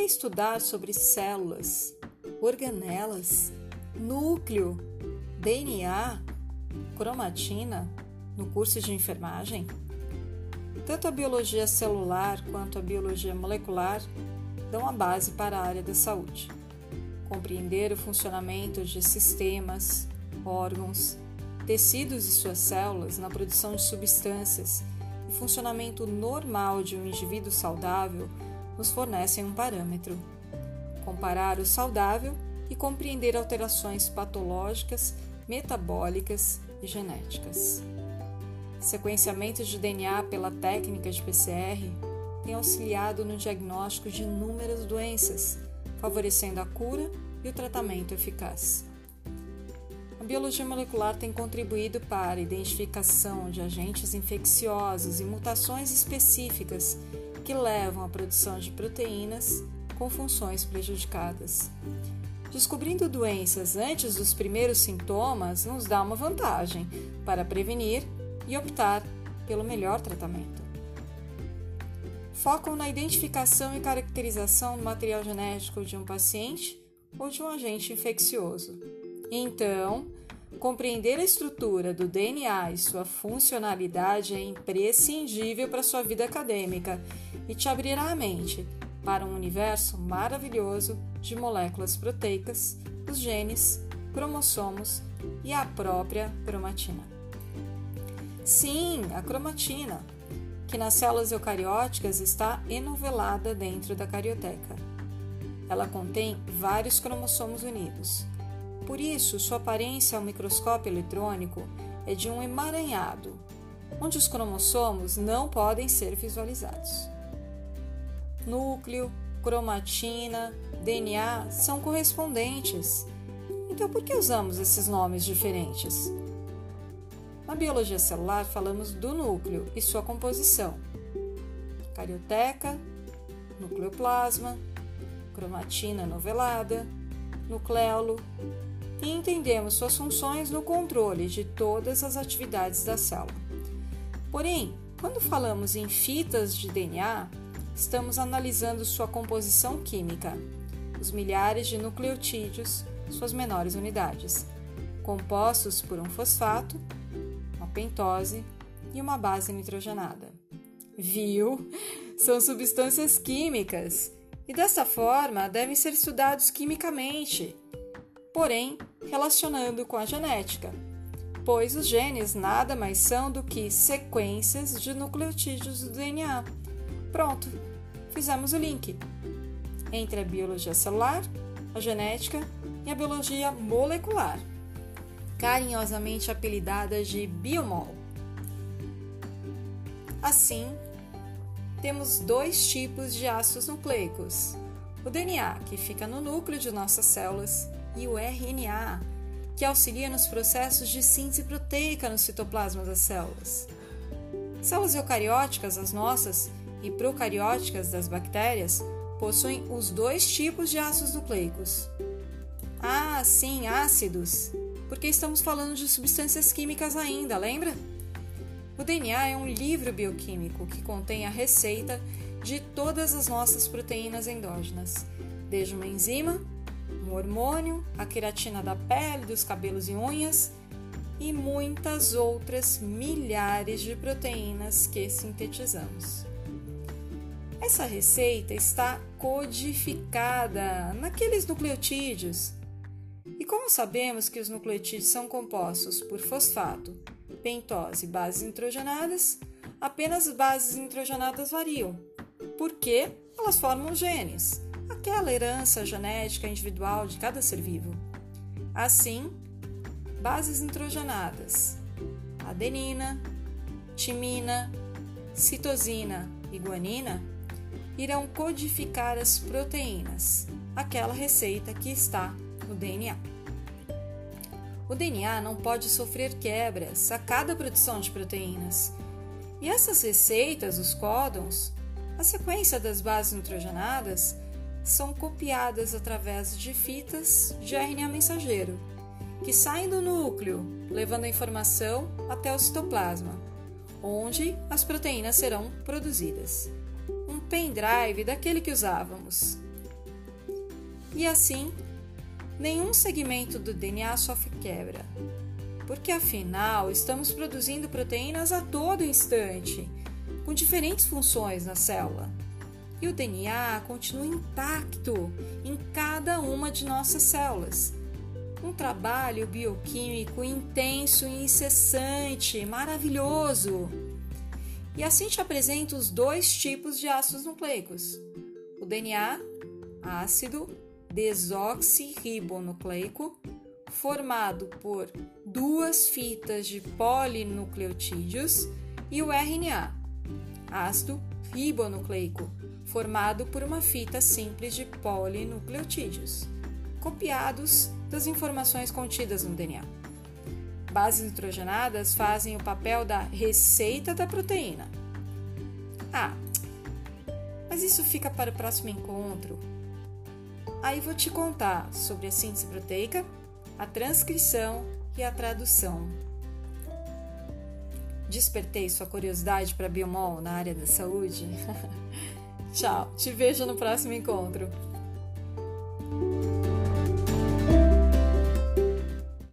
que estudar sobre células, organelas, núcleo, DNA, cromatina no curso de enfermagem? Tanto a biologia celular quanto a biologia molecular dão a base para a área da saúde. Compreender o funcionamento de sistemas, órgãos, tecidos e suas células na produção de substâncias e funcionamento normal de um indivíduo saudável nos fornecem um parâmetro. Comparar o saudável e compreender alterações patológicas, metabólicas e genéticas. Sequenciamento de DNA pela técnica de PCR tem auxiliado no diagnóstico de inúmeras doenças, favorecendo a cura e o tratamento eficaz. A biologia molecular tem contribuído para a identificação de agentes infecciosos e mutações específicas que levam à produção de proteínas com funções prejudicadas. Descobrindo doenças antes dos primeiros sintomas nos dá uma vantagem para prevenir e optar pelo melhor tratamento. Focam na identificação e caracterização do material genético de um paciente ou de um agente infeccioso. Então, compreender a estrutura do DNA e sua funcionalidade é imprescindível para sua vida acadêmica e te abrirá a mente para um universo maravilhoso de moléculas proteicas, os genes, cromossomos e a própria cromatina. Sim, a cromatina, que nas células eucarióticas está enovelada dentro da carioteca. Ela contém vários cromossomos unidos. Por isso, sua aparência ao microscópio eletrônico é de um emaranhado, onde os cromossomos não podem ser visualizados núcleo, cromatina, DNA são correspondentes. Então, por que usamos esses nomes diferentes? Na biologia celular, falamos do núcleo e sua composição: carioteca, nucleoplasma, cromatina novelada, nucleolo, e entendemos suas funções no controle de todas as atividades da célula. Porém, quando falamos em fitas de DNA, estamos analisando sua composição química, os milhares de nucleotídeos, suas menores unidades, compostos por um fosfato, uma pentose e uma base nitrogenada. Viu? São substâncias químicas e dessa forma devem ser estudados quimicamente, porém relacionando com a genética, pois os genes nada mais são do que sequências de nucleotídeos do DNA. Pronto, fizemos o link entre a biologia celular, a genética e a biologia molecular, carinhosamente apelidada de biomol. Assim, temos dois tipos de ácidos nucleicos: o DNA, que fica no núcleo de nossas células, e o RNA, que auxilia nos processos de síntese proteica no citoplasma das células. Células eucarióticas, as nossas, e procarióticas das bactérias possuem os dois tipos de ácidos nucleicos. Ah, sim, ácidos, porque estamos falando de substâncias químicas ainda, lembra? O DNA é um livro bioquímico que contém a receita de todas as nossas proteínas endógenas, desde uma enzima, um hormônio, a queratina da pele, dos cabelos e unhas e muitas outras milhares de proteínas que sintetizamos. Essa receita está codificada naqueles nucleotídeos. E como sabemos que os nucleotídeos são compostos por fosfato, pentose e bases nitrogenadas, apenas bases nitrogenadas variam, porque elas formam genes, aquela herança genética individual de cada ser vivo. Assim, bases nitrogenadas, adenina, timina, citosina e guanina irão codificar as proteínas, aquela receita que está no DNA. O DNA não pode sofrer quebras a cada produção de proteínas. E essas receitas, os códons, a sequência das bases nitrogenadas, são copiadas através de fitas de RNA mensageiro, que saem do núcleo, levando a informação até o citoplasma, onde as proteínas serão produzidas pendrive daquele que usávamos. E assim, nenhum segmento do DNA sofre quebra, porque afinal estamos produzindo proteínas a todo instante, com diferentes funções na célula. E o DNA continua intacto em cada uma de nossas células. Um trabalho bioquímico intenso e incessante, maravilhoso. E assim te apresento os dois tipos de ácidos nucleicos: o DNA, ácido desoxirribonucleico, formado por duas fitas de polinucleotídeos, e o RNA, ácido ribonucleico, formado por uma fita simples de polinucleotídeos, copiados das informações contidas no DNA. Bases nitrogenadas fazem o papel da receita da proteína. Ah, mas isso fica para o próximo encontro. Aí vou te contar sobre a síntese proteica, a transcrição e a tradução. Despertei sua curiosidade para biomol na área da saúde? Tchau, te vejo no próximo encontro.